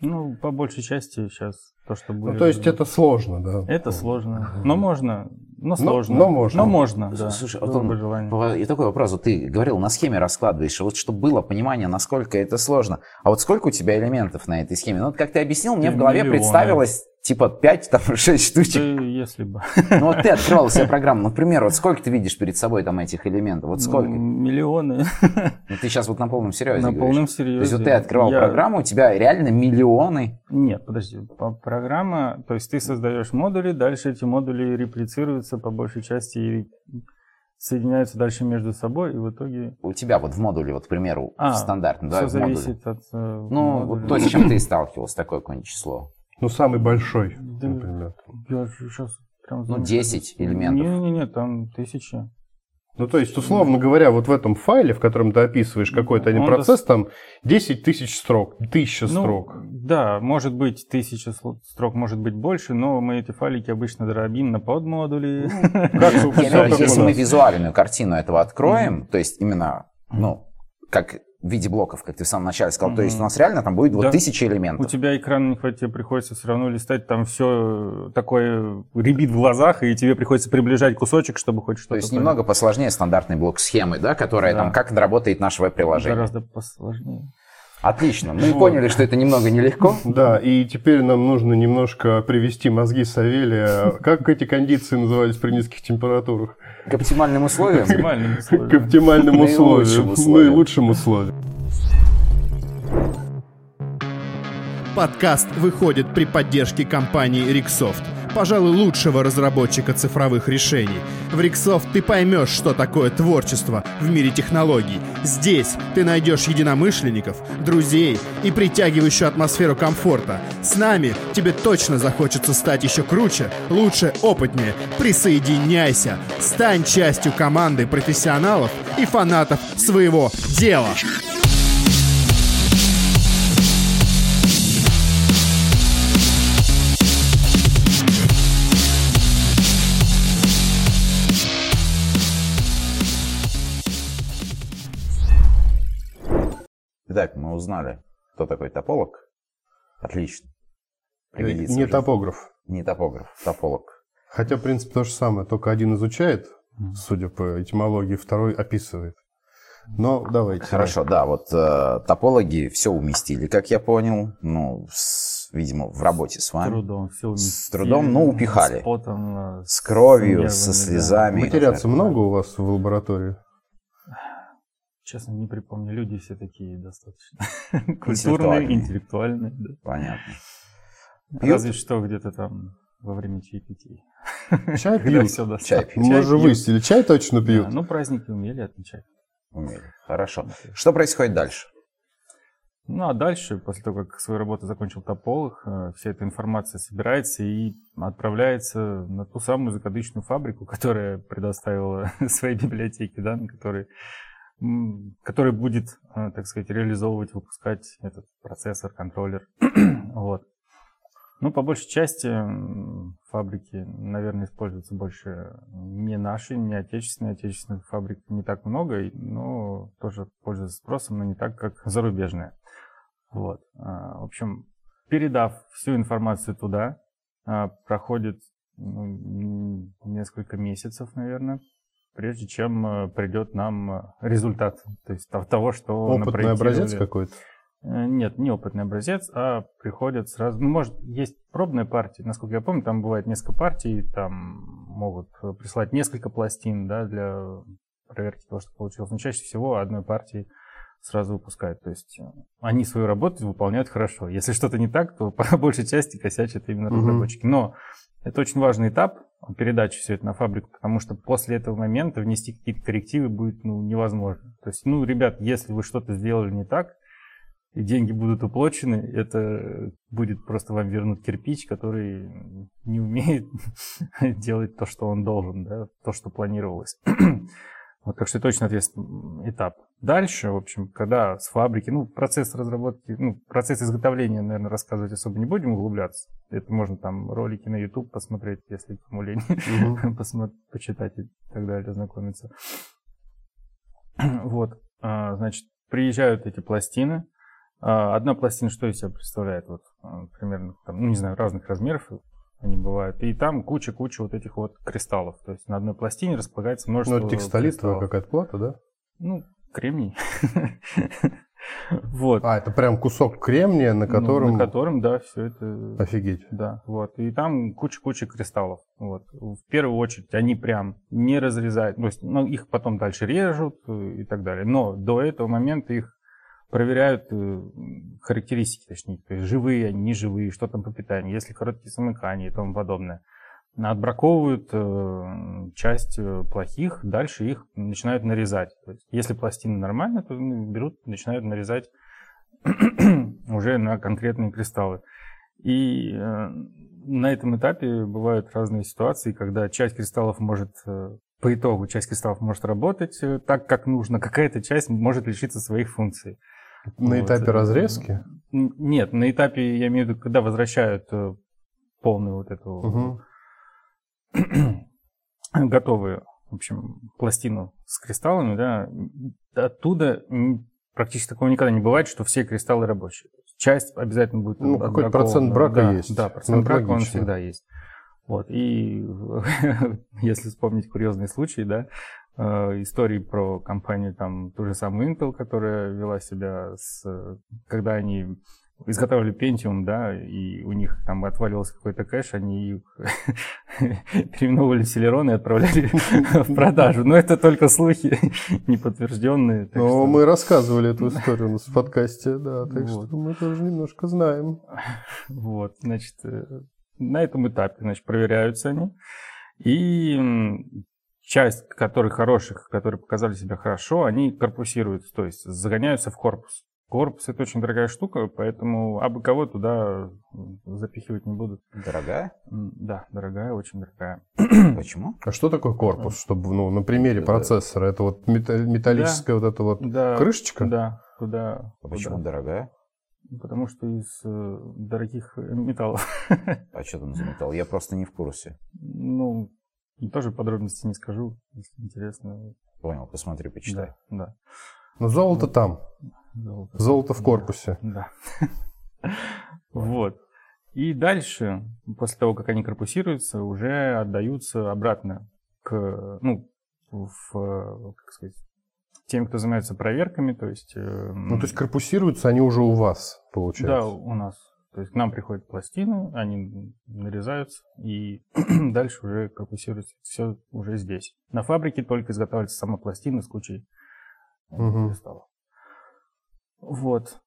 Ну, по большей части сейчас то, что будет... Ну, то есть это сложно, да? Это сложно. Но можно. Но сложно. но можно. Но можно, да. Слушай, вот он-. И такой вопрос, вот ты говорил, на схеме раскладываешь, вот чтобы было понимание, насколько это сложно. А вот сколько у тебя элементов на этой схеме? Ну, вот как ты объяснил, мне в голове Миллионы. представилось типа 5, там, 6 Да, штучек. если бы. Ну, вот ты открывал себе программу, например, вот сколько ты видишь перед собой там этих элементов? Вот сколько? Ну, Миллионы. Ну, ты сейчас вот на полном серьезе На говоришь. полном То серьезе. есть вот ты открывал Я- программу, у тебя реально миллионы. Нет, подожди. По- Программа, то есть ты создаешь модули, дальше эти модули реплицируются по большей части и соединяются дальше между собой, и в итоге У тебя вот в модуле, вот, к примеру, А, в стандартном, да, все зависит от э, Ну, модуля. вот то, с чем ты сталкивался, такое какое-нибудь число. Ну, самый большой, Да. например. Я сейчас прям Ну, знаю, 10 что- элементов. Не-не-не, там тысяча. Ну, то есть, условно говоря, вот в этом файле, в котором ты описываешь какой-то один Он процесс, там 10 тысяч строк, тысяча Ну, строк. Да, может быть тысяча строк, может быть больше, но мы эти файлики обычно дробим на подмодули. Как, Я имею в виду, как у если мы визуальную картину этого откроем, то есть именно, ну, как в виде блоков, как ты в самом начале сказал, то есть у нас реально там будет вот Да. тысяча У элементов. тебя экран не хватит, тебе приходится все равно листать, там все такое ребит в глазах, и тебе приходится приближать кусочек, чтобы хоть что-то То есть понять. немного посложнее стандартный блок схемы, да, которая Да. там, как работает наше веб-приложение. Гораздо посложнее. Отлично. Мы поняли, что это немного нелегко. Да, и теперь нам нужно немножко привести мозги Савелия. Как эти кондиции назывались при низких температурах? К оптимальным условиям. К оптимальным условиям. условиям. Наилучшим условиям. Подкаст выходит при поддержке компании Rixsoft, пожалуй, лучшего разработчика цифровых решений. В Rixsoft ты поймешь, что такое творчество в мире технологий. Здесь ты найдешь единомышленников, друзей и притягивающую атмосферу комфорта. С нами тебе точно захочется стать еще круче, лучше, опытнее. Присоединяйся, стань частью команды профессионалов и фанатов своего дела. Мы узнали, кто такой тополог. Отлично. Пригодится Не уже. топограф. Не топограф, тополог. Хотя, в принципе, то же самое, только один изучает, судя по этимологии, второй описывает. Но давайте. Хорошо, да, вот э, топологи все уместили, как я понял. Ну, с- видимо, в работе с С вами. трудом все С трудом, но упихали. С потом, э, С кровью, нервами, со да. слезами. Матерятся много у вас в лаборатории? Честно, не припомню. Люди все такие достаточно культурные, интеллектуальные. да. Понятно. Пьют? Разве что где-то там во время чаепитий. Чай пьют. все Чай пьют. Мы же пьют. выяснили, чай точно пьют. Да, ну, праздники умели отмечать. Умели. Хорошо. Что происходит дальше? Ну а дальше, после того, как свою работу закончил тополог, э, вся эта информация собирается и отправляется на ту самую закадычную фабрику, которая предоставила свои библиотеки, да, на которой, который будет, э, так сказать, реализовывать, выпускать этот процессор, контроллер. вот. Ну, по большей части фабрики, наверное, используются больше не наши, не отечественные. Отечественных фабрик не так много, но тоже пользуются спросом, но не так, как зарубежные. Вот. А, в общем, передав всю информацию туда, а, проходит ну, несколько месяцев, наверное, прежде чем э, придет нам результат, то есть того, что Опытный образец какой-то? Э, нет, не опытный образец, а приходят сразу... Ну, может, есть пробные партии, насколько я помню, там бывает несколько партий, там могут прислать несколько пластин, да, для проверки того, что получилось. Но чаще всего одной партии сразу выпускают. То есть э, они свою работу выполняют хорошо. Если что-то не так, то по большей части косячат именно разработчики. Но это очень важный этап передачи все это на фабрику, потому что после этого момента внести какие-то коррективы будет ну, невозможно. То есть, ну, ребят, если вы что-то сделали не так, и деньги будут уплочены, это будет просто вам вернуть кирпич, который не умеет делать то, что он должен, да, то, что планировалось. вот, так что это очень ответственный этап. Дальше, в общем, когда с фабрики, ну, процесс разработки, ну, процесс изготовления, наверное, рассказывать особо не будем углубляться. Это можно там ролики на YouTube посмотреть, если кому лень, почитать и так далее, ознакомиться. вот, а, значит, приезжают эти пластины, а, одна пластина что из себя представляет? Вот а, примерно, там, ну не знаю, разных размеров они бывают. И там куча-куча вот этих вот кристаллов. То есть на одной пластине располагается множество Ну, это текстолитовая какая-то плата, да? Ну, кремний. Вот. А, это прям кусок кремния, на котором... Ну, на котором, да, все это... Офигеть. Да, вот. И там куча-куча кристаллов. Вот. В первую очередь они прям не разрезают, то есть, ну, их потом дальше режут и так далее. Но до этого момента их проверяют э, характеристики, точнее, то есть живые неживые, что там по питанию, если короткие замыкания и тому подобное. Отбраковывают э, часть э, плохих, дальше их начинают нарезать. То есть, если пластина нормальная, то берут, начинают нарезать уже на конкретные кристаллы. И э, на этом этапе бывают разные ситуации, когда часть кристаллов может э, по итогу часть кристаллов может работать так, как нужно, какая-то часть может лишиться своих функций. На вот. этапе разрезки? Нет, на этапе, я имею в виду, когда возвращают полную вот эту угу. готовую, в общем, пластину с кристаллами, да, оттуда практически такого никогда не бывает, что все кристаллы рабочие. Часть обязательно будет Ну, какой процент брака да, есть. Да, процент ну, брака логично. он всегда есть. Вот, и если вспомнить курьезные случаи, да, Э, истории про компанию, там, ту же самую Intel, которая вела себя с... Когда они изготавливали Pentium, да, и у них там отваливался какой-то кэш, они их переименовывали в Celeron и отправляли в продажу. Но это только слухи, неподтвержденные. Но что... мы рассказывали эту историю у нас в подкасте, да, так вот. что мы тоже немножко знаем. Вот, значит, э, на этом этапе, значит, проверяются они. И часть которых хороших, которые показали себя хорошо, они корпусируются, то есть загоняются в корпус. Корпус это очень дорогая штука, поэтому абы кого туда запихивать не будут. Дорогая? Да, дорогая, очень дорогая. Почему? А что такое корпус? Чтобы, ну, на примере это... процессора, это вот металлическая да, вот эта вот да, крышечка? Да, куда. А почему дорогая? Потому что из э, дорогих металлов. А что там за металл? Я просто не в курсе. Ну, тоже подробности не скажу, если интересно. Понял, посмотри, почитай. Да, да. Но золото вот. там. Золото, золото в корпусе. Да. Вот. И дальше, после того, как они корпусируются, уже отдаются обратно к, ну, в, как сказать, тем, кто занимается проверками, то есть... Ну, то есть корпусируются они уже у вас, получается? Да, у нас. То есть к нам приходят пластины, они нарезаются, и дальше уже корпусируется все уже здесь. На фабрике только изготавливается сама пластина с кучей угу. кристаллов. Вот.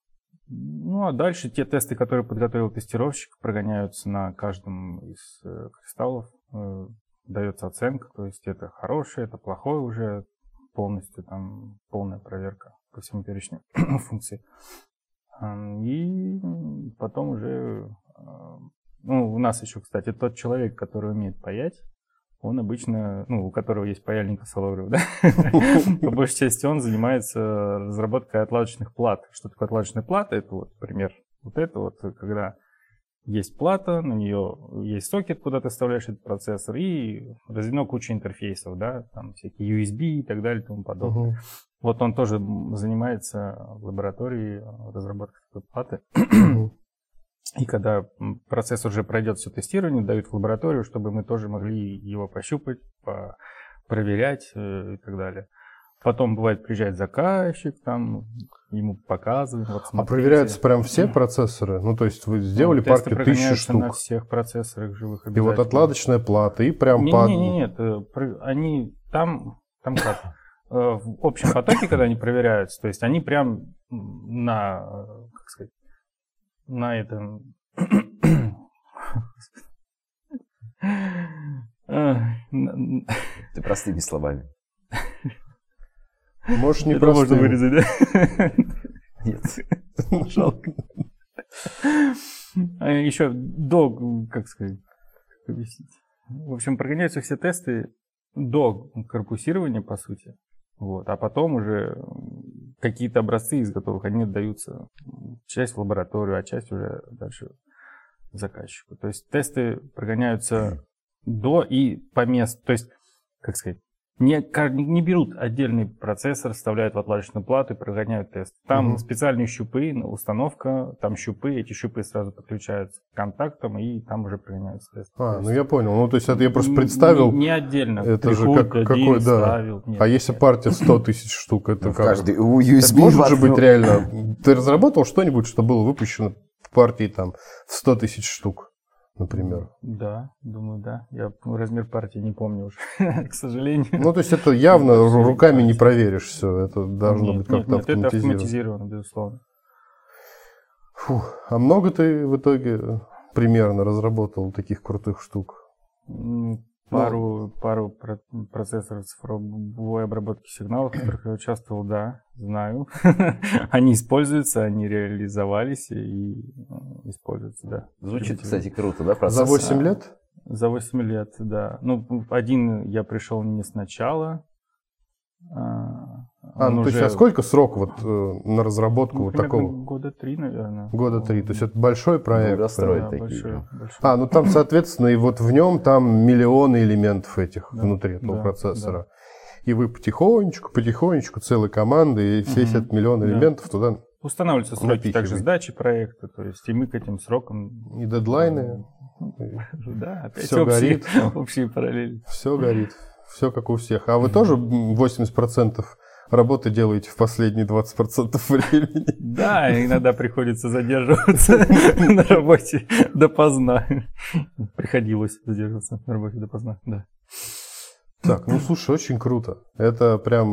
Ну а дальше те тесты, которые подготовил тестировщик, прогоняются на каждом из э, кристаллов. Э, дается оценка, то есть это хорошее, это плохое уже, полностью там полная проверка по всему перечню функций. И потом уже... а, Ну, у нас еще, кстати, тот человек, который умеет паять, он обычно, ну, у которого есть паяльник Соловьев, да, по большей части он занимается разработкой отладочных плат. Что такое отладочная плата? Это вот пример. Вот это вот, когда есть плата, на нее есть сокет, куда ты вставляешь этот процессор, и разведено куча интерфейсов, да, там всякие USB и так далее и тому подобное. Вот он тоже занимается в лаборатории разработкой такой платы. И когда процесс уже пройдет все тестирование, дают в лабораторию, чтобы мы тоже могли его пощупать, по- проверять э, и так далее. Потом бывает приезжает заказчик, там ему показывают. Вот, А проверяются прям все процессоры? Ну, то есть вы сделали Ну, партию тысячи прогоняются на штук. всех процессорах живых И вот отладочная плата, и прям Не, по... не, не, нет, э, про- они там, там как, э, в общем потоке, когда они проверяются, то есть они прям на, как сказать, на этом... Ты простыми словами. Можешь не Это можно простым. вырезать, да? Нет. Жалко. А Еще до, как сказать, как объяснить? В общем, прогоняются все тесты до корпусирования, по сути. Вот. А потом уже какие-то образцы из готовых, они отдаются часть в лабораторию, а часть уже дальше заказчику. То есть тесты прогоняются до и по месту. То есть, как сказать, не, не берут отдельный процессор, вставляют в отладочную плату и прогоняют тест. Там Мгм. специальные щупы, ну, установка, там щупы, эти щупы сразу подключаются к контактам, и там уже прогоняются тесты. А, То ну есть я понял. Ну, то есть это я просто представил. Не, не отдельно. Это же Приходит как- один, какой, да. вставил. Нет, А если нет. партия 100 тысяч штук, это Ну, как? каждый у Это USB может же быть реально. Ты разработал что-нибудь, что было выпущено в партии там в 100 тысяч штук, например? Да, думаю, да. Я размер партии не помню уже, к сожалению. Ну, то есть это явно ру- руками не проверишь все. Это должно Нет, быть как-то нет, нет, это автоматизировано. автоматизировано, безусловно. Фух. А много ты в итоге примерно разработал таких крутых штук? Пару, пару про- процессоров цифровой обработки сигналов, в которых я участвовал, да, знаю. они используются, они реализовались и используются, да. Звучит, кстати, круто, да, За процесс? 8 лет? За 8 лет, да. Ну, один я пришел не сначала. А, ну, то есть, уже, а сколько срок вот э, на разработку ну, вот такого? Года три, наверное. Года три. То есть это большой проект. Долгострой. Да, такие. большой, большой. А, ну там, соответственно, и вот в нем там миллионы элементов этих Да, внутри этого да, процессора. И вы потихонечку, потихонечку, целой командой, и все Мгм, этот миллион да. элементов туда, Устанавливаются сроки также сдачи проекта, то есть и мы к этим срокам... и дедлайны, Да, опять общие, горит. общие параллели. все горит, все как у всех. А вы тоже м, 80% работы делаете в последние 20% времени? Да, иногда приходится задерживаться на работе допоздна. Приходилось задерживаться на работе допоздна, да. Так, ну слушай, очень круто. Это прям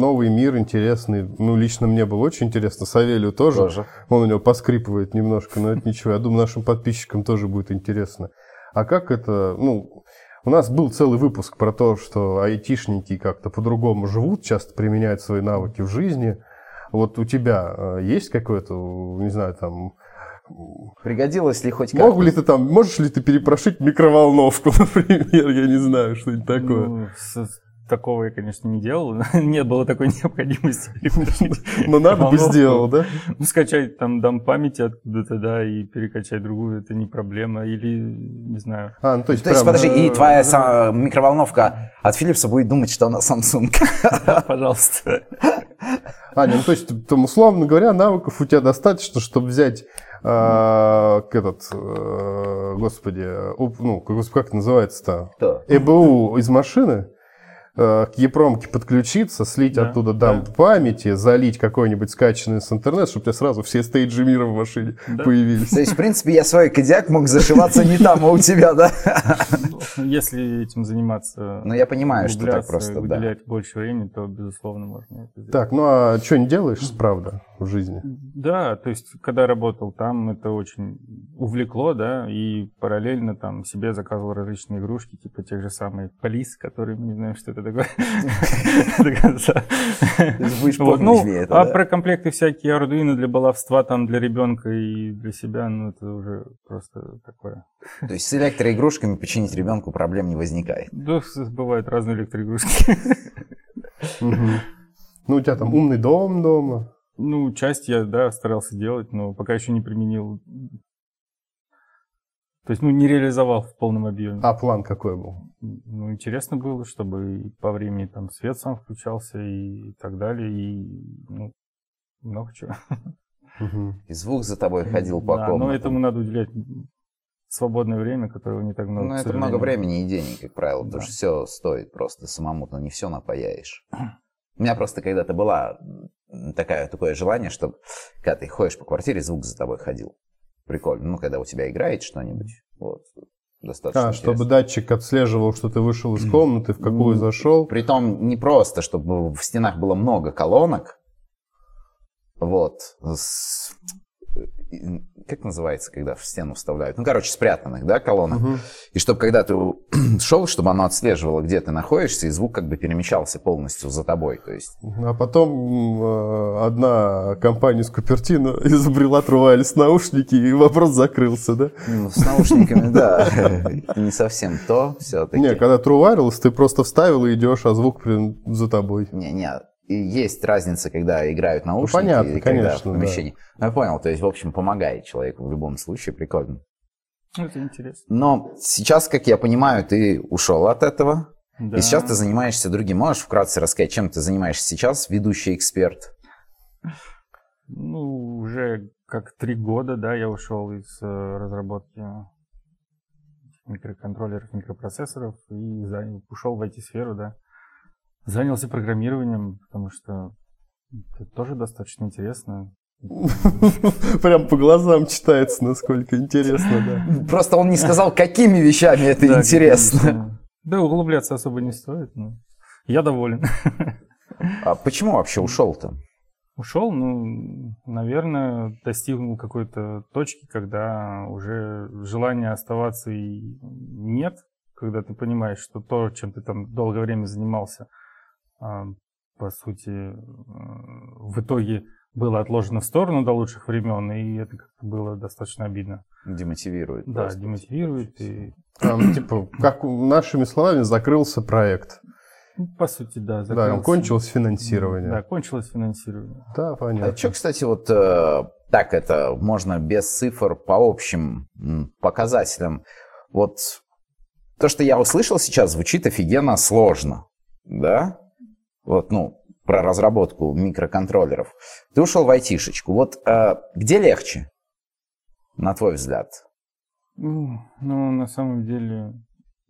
новый мир интересный. Ну, лично мне было очень интересно. Савелию тоже. Тоже. Он у него поскрипывает немножко, но это ничего. Я думаю, нашим подписчикам тоже будет интересно. А как это, ну, у нас был целый выпуск про то, что айтишники как-то по-другому живут, часто применяют свои навыки в жизни. Вот у тебя э, есть какое-то, не знаю, там, Пригодилось ли хоть как-то? ли ты там, можешь ли ты перепрошить микроволновку, например, я не знаю, что-нибудь такое. Ну, такого я, конечно, не делал. Не было такой необходимости. Но надо бы сделал, да? Ну, скачать там дам памяти откуда-то, да, и перекачать другую, это не проблема. Или, не знаю. А, ну то есть То есть, подожди, и твоя микроволновка от Philips будет думать, что она Samsung. Пожалуйста. Аня, ну то есть, там, условно говоря, навыков у тебя достаточно, чтобы взять а, этот, э, господи, ну, как, как это называется-то? ЭБУ из машины, э, к Епромке подключиться, слить Да, оттуда дамп памяти, залить какой-нибудь скачанный с интернета, чтобы у тебя сразу все стейджи мира в машине Да. появились. То есть, в принципе, я свой кодиак мог зашиваться не там, а у тебя, да? Ну, Если этим заниматься, Ну, я понимаю, что так просто, да. больше времени, то, безусловно, можно это сделать. Так, ну а что не делаешь, правда, в жизни? Да, то есть, когда работал там, это очень, увлекло, да, и параллельно там себе заказывал различные игрушки, типа тех же самых полис, которые не знаем, что это такое. Ну, а про комплекты всякие Arduino для баловства, там, для ребенка и для себя, ну, это уже просто такое. То есть с электроигрушками починить ребенку проблем не возникает? Да, бывают разные электроигрушки. Ну, у тебя там умный дом дома. Ну, часть я, да, старался делать, но пока еще не применил. То есть, ну, не реализовал в полном объеме. А план какой был? Ну, интересно было, чтобы по времени там свет сам включался и так далее, и ну, много чего. И звук за тобой ходил по да, комнате. но этому надо уделять свободное время, которого не так много. Ну, это много времени и денег, как правило, потому что все стоит просто самому-то не все напаяешь. У меня просто когда-то была такая, такое желание, чтобы когда ты ходишь по квартире, звук за тобой ходил. Прикольно. Ну, когда у тебя играет что-нибудь, вот, достаточно А, чтобы датчик отслеживал, что ты вышел из комнаты, в какую зашел. Притом не просто, чтобы в стенах было много колонок, вот, с как называется, когда в стену вставляют? Ну, короче, спрятанных, да, колонок. Угу. И чтобы когда ты шел, чтобы оно отслеживало, где ты находишься, и звук как бы перемещался полностью за тобой. То есть... А потом э, одна компания из Купертино изобрела трувались наушники, и вопрос закрылся, да? Ну, с наушниками, да. Не совсем то все-таки. Не, когда True ты просто вставил и идешь, а звук за тобой. Не, не, и есть разница, когда играют ну, наушники ну, понятно, и когда конечно, в помещении. Да. Ну, я понял, то есть, в общем, помогает человеку в любом случае, прикольно. Это интересно. Но сейчас, как я понимаю, ты ушел от этого, да. и сейчас ты занимаешься другим. Можешь вкратце рассказать, чем ты занимаешься сейчас, ведущий эксперт? Ну, уже как три года, да, я ушел из э, разработки микроконтроллеров, микропроцессоров и ушел в IT-сферу, да. Занялся программированием, потому что это тоже достаточно интересно. Прям по глазам читается, насколько интересно, да. Просто он не сказал, какими вещами это интересно. Да, углубляться особо не стоит, но я доволен. А почему вообще ушел-то? Ушел, ну, наверное, достигнул какой-то точки, когда уже желания оставаться и нет, когда ты понимаешь, что то, чем ты там долгое время занимался, по сути, э, в итоге было отложено в сторону до лучших времен, и это как-то было достаточно обидно. Демотивирует. Да, просто. демотивирует. И... Там, типа, как нашими словами, закрылся проект. Ну, по сути, да. Закрылся. Да, кончилось финансирование. Да, кончилось финансирование. Да, понятно. А что, кстати, вот э, так это можно без цифр по общим показателям. Вот то, что я услышал сейчас, звучит офигенно сложно, да? Вот, ну, про разработку микроконтроллеров. Ты ушел в айтишечку. Вот э, где легче, на твой взгляд? Ну, на самом деле...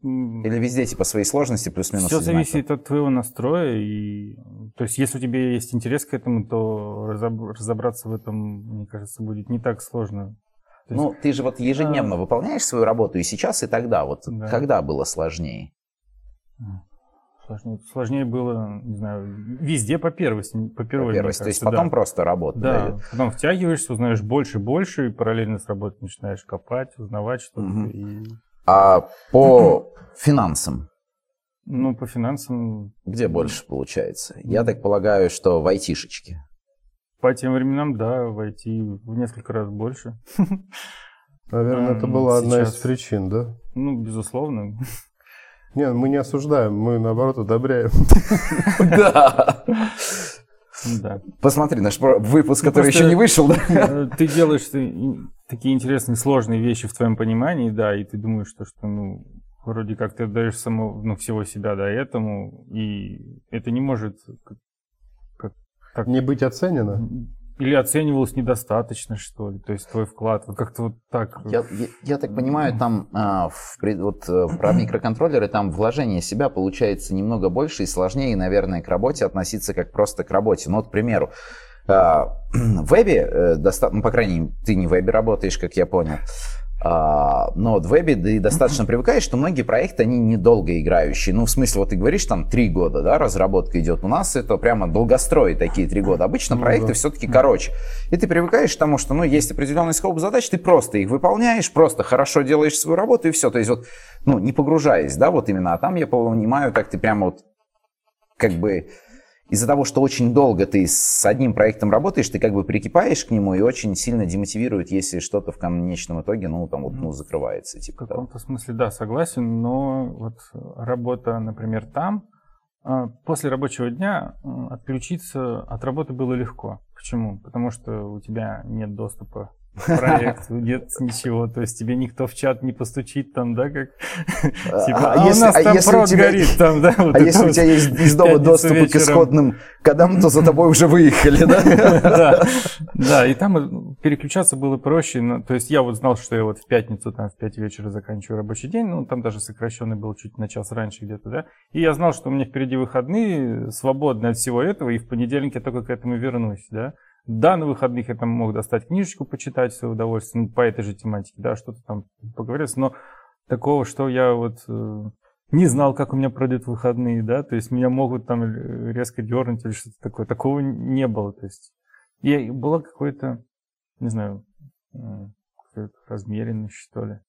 Или везде типа свои сложности плюс-минус? Все зависит от твоего настроя. И... То есть, если у тебя есть интерес к этому, то разобраться в этом, мне кажется, будет не так сложно. Есть... Ну, ты же вот ежедневно а... выполняешь свою работу и сейчас, и тогда. Вот да. когда было сложнее? Сложнее, сложнее было, не знаю, везде по первости. По первой, по первости. То есть потом да. просто работа. Да, дает. потом втягиваешься, узнаешь больше и больше, и параллельно с работой начинаешь копать, узнавать что-то. Угу. И... А по финансам? Ну, по финансам... Где больше получается? Я так полагаю, что в айтишечке. По тем временам, да, в IT в несколько раз больше. Наверное, это была одна из причин, да? Ну, безусловно. Не, мы не осуждаем, мы наоборот одобряем. Да. Да. Посмотри, наш выпуск, который еще не вышел, да? Э, ты делаешь такие интересные, сложные вещи в твоем понимании, да, и ты думаешь, что, что ну, вроде как ты отдаешь само, ну, всего себя, да, этому, и это не может как, как... Не быть оценено? Или оценивалось недостаточно, что ли? То есть твой вклад, вот как-то вот так. Я, я, я так понимаю, там а, в, вот, э, про микроконтроллеры, там вложение себя получается немного больше и сложнее, наверное, к работе относиться как просто к работе. Ну, вот, к примеру, а, в вебе, э, доста... ну, по крайней мере, ты не в вебе работаешь, как я понял, но в вебе ты достаточно привыкаешь, что многие проекты, они недолго играющие. Ну, в смысле, вот ты говоришь, там, три года, да, разработка идет. У нас это прямо долгострои такие три года. Обычно Ну проекты да. все-таки короче. И ты привыкаешь к тому, что, ну, есть определенный скоп задач, ты просто их выполняешь, просто хорошо делаешь свою работу и все. То есть вот, ну, не погружаясь, да, вот именно. А там я понимаю, как ты прямо вот, как бы, из-за того, что очень долго ты с одним проектом работаешь, ты как бы прикипаешь к нему и очень сильно демотивирует, если что-то в конечном итоге, ну, там вот, ну, закрывается, В типа того. каком-то смысле, да, согласен, но вот работа, например, там, а, после рабочего дня отключиться от работы было легко. Почему? Потому что у тебя нет доступа к проекту, нет ничего, то есть тебе никто в чат не постучит там, да, как типа, а а у нас а там прод горит, там, да, вот А если у тебя есть из дома доступ к исходным кодам, то за тобой уже выехали, да? да, и там переключаться было проще. То есть я вот знал, что я вот в пятницу там в 5 вечера заканчиваю рабочий день, ну там даже сокращенный был чуть на час раньше где-то, да. И я знал, что у меня впереди выходные, свободны от всего этого, и в понедельник я только к этому вернусь, да. Да, на выходных я там мог достать книжечку, почитать свое удовольствие, ну, по этой же тематике, да, что-то там поговорить, но такого, что я вот э, не знал, как у меня пройдут выходные, да, то есть меня могут там резко дернуть или что-то такое. Такого не было, то есть и была какой-то, не знаю, э, какая-то размеренность, что ли.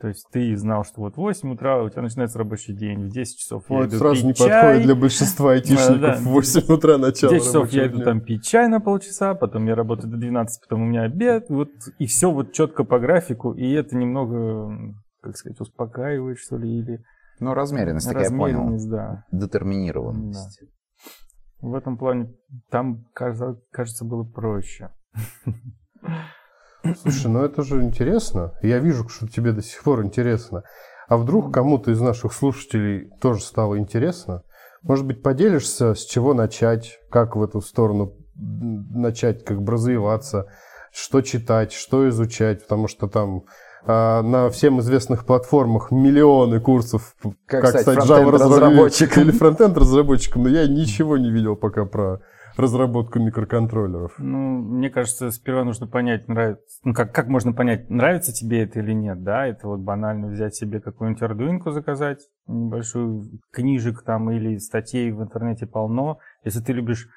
То есть ты знал, что вот в 8 утра у тебя начинается рабочий день, в 10 часов я иду это сразу не пить чай, подходит для большинства айтишников. да. В 8 утра в начало 10 часов я иду дня. там пить чай на полчаса, потом я работаю до 12, потом у меня обед, вот, и все вот четко по графику, и это немного, как сказать, успокаивает, что ли, или Ну, размеренность, так я понял. размеренность, да. Детерминированность. В этом плане там, кажется, кажется было проще. Слушай, ну это же интересно. Я вижу, что тебе до сих пор интересно. А вдруг кому-то из наших слушателей тоже стало интересно? Может быть, поделишься, с чего начать, как в эту сторону начать, как бы развиваться, что читать, что изучать, потому что там а, на всем известных платформах миллионы курсов, Как стать фронтенд-разработчиком. или фронтенд разработчиком, но я ничего не видел пока про разработку микроконтроллеров. Ну, мне кажется, сперва нужно понять, нравится, ну, как, как можно понять, нравится тебе это или нет, да, это вот банально взять себе какую-нибудь ардуинку заказать, небольшую книжек там или статей в интернете полно. Если ты любишь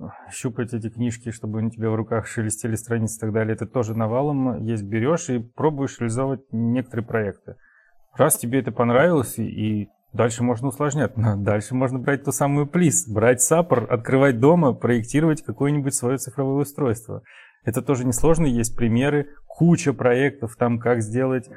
э, щупать эти книжки, чтобы они у тебя в руках шелестели страницы и так далее, это тоже навалом есть, берешь и пробуешь реализовывать некоторые проекты. Раз тебе это понравилось, и дальше можно усложнять. Но Дальше можно брать ту самую плиз, брать саппор, открывать дома, проектировать какое-нибудь свое цифровое устройство. Это тоже несложно, есть примеры, куча проектов, там как сделать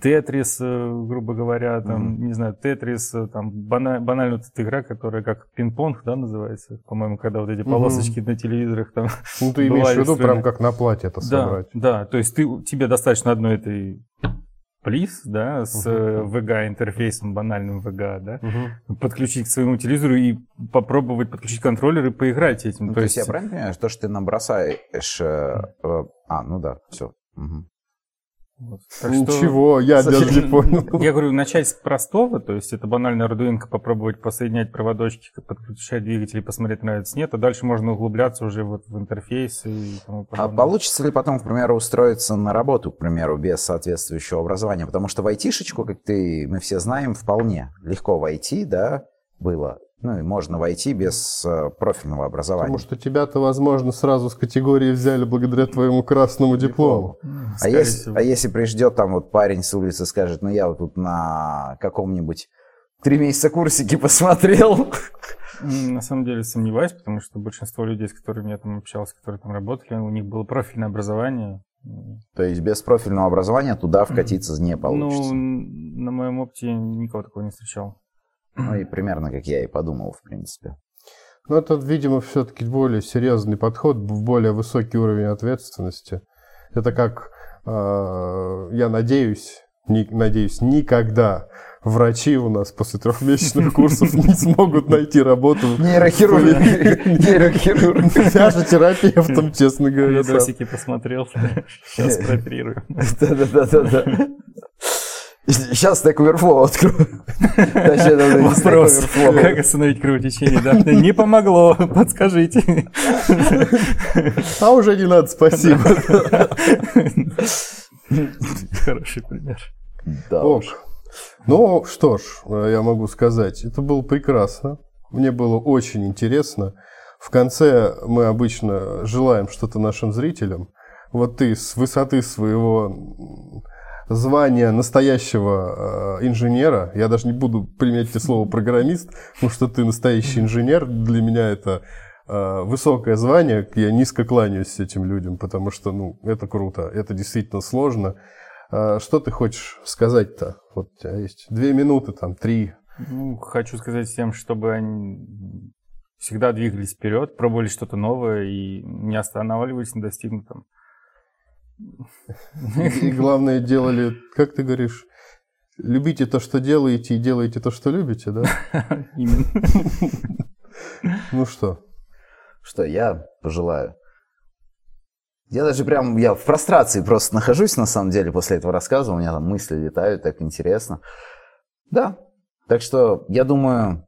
Тетрис, э, грубо говоря, там, не знаю, Тетрис, э, там бана- банально вот эта игра, которая как пинг-понг, да, называется, по-моему, когда вот эти полосочки на телевизорах там Ну, ты имеешь в виду прям как на платье это да, собрать. да, то есть ты, тебе достаточно одной этой плиз, да, с э, VGA интерфейсом, банальным VGA, да, Мгм. подключить к своему телевизору и попробовать подключить контроллер и поиграть этим. Ну, то есть я правильно понимаю, что, что ты набросаешь... э, э, а, ну да, все. Вот. Так что- Ничего, я даже не понял. Я говорю, начать с простого, то есть это банальная Arduino, попробовать посоединять проводочки, подключать двигатели, посмотреть, нравится, нет, а дальше можно углубляться уже вот в интерфейсы и тому А получится ли потом, к примеру, устроиться на работу, к примеру, без соответствующего образования? Потому что в айтишечку, как ты, мы все знаем, вполне легко войти, да, было. Ну и можно войти без э, профильного образования. Потому что тебя-то, возможно, сразу с категории взяли благодаря твоему красному диплому. М, А скорее если, всего. а если придет там вот парень с улицы скажет, ну я вот тут на каком-нибудь три месяца курсике посмотрел. На самом деле сомневаюсь, потому что большинство людей, с которыми я там общался, которые там работали, у них было профильное образование. То есть без профильного образования туда вкатиться не получится. Ну, на моем опыте никого такого не встречал. Ну и примерно как я и подумал, в принципе. Но это, видимо, все-таки более серьезный подход, более высокий уровень ответственности. Это как, э, я надеюсь, ни- надеюсь, никогда врачи у нас после трехмесячных курсов не смогут найти работу. Нейрохирург. Нейрохирург. Я же терапевтом, честно говоря. Видосики посмотрел. Сейчас прооперирую. Да-да-да-да. Сейчас Stack Overflow открою. Вопрос, как остановить кровотечение? Да, не помогло, подскажите. А уже не надо, спасибо. Хороший пример. Да. Ну, что ж, э, я могу сказать, это было прекрасно. Мне было очень интересно. В конце мы обычно желаем что-то нашим зрителям. Вот ты с высоты своего м, звания настоящего э, инженера, я даже не буду применять это слово программист, потому что ты настоящий инженер, для меня это э, высокое звание, я низко кланяюсь этим людям, потому что, ну, это круто, это действительно сложно. А Что ты хочешь сказать-то? Вот у тебя есть две минуты, там, три. Ну, хочу сказать всем, чтобы они всегда двигались вперед, пробовали что-то новое и не останавливались на достигнутом. И главное, делали, как ты говоришь, любите то, что делаете, и делаете то, что любите, да? Именно. Ну что, Что я пожелаю? Я даже прям, я в прострации просто нахожусь, на самом деле, после этого рассказа. У меня там мысли летают, так интересно. Да, так что я думаю,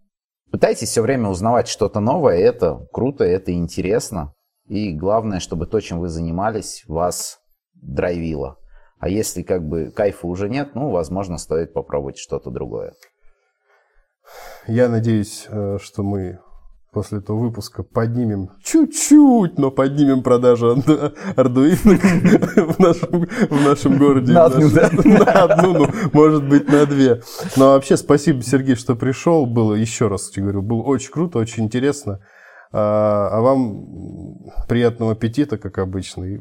пытайтесь все время узнавать что-то новое. Это круто, это интересно. И главное, чтобы то, чем вы занимались, вас драйвило. А если как бы кайфа уже нет, ну, возможно, стоит попробовать что-то другое. я надеюсь, э, что мы после этого выпуска поднимем чуть-чуть, но поднимем продажи Arduino в нашем, в нашем городе. На одну, нашем- На одну, ну, может быть, на две. Но вообще спасибо, Сергей, что пришел. Было, еще раз тебе говорю, было очень круто, очень интересно. А, а вам приятного аппетита, как обычно. И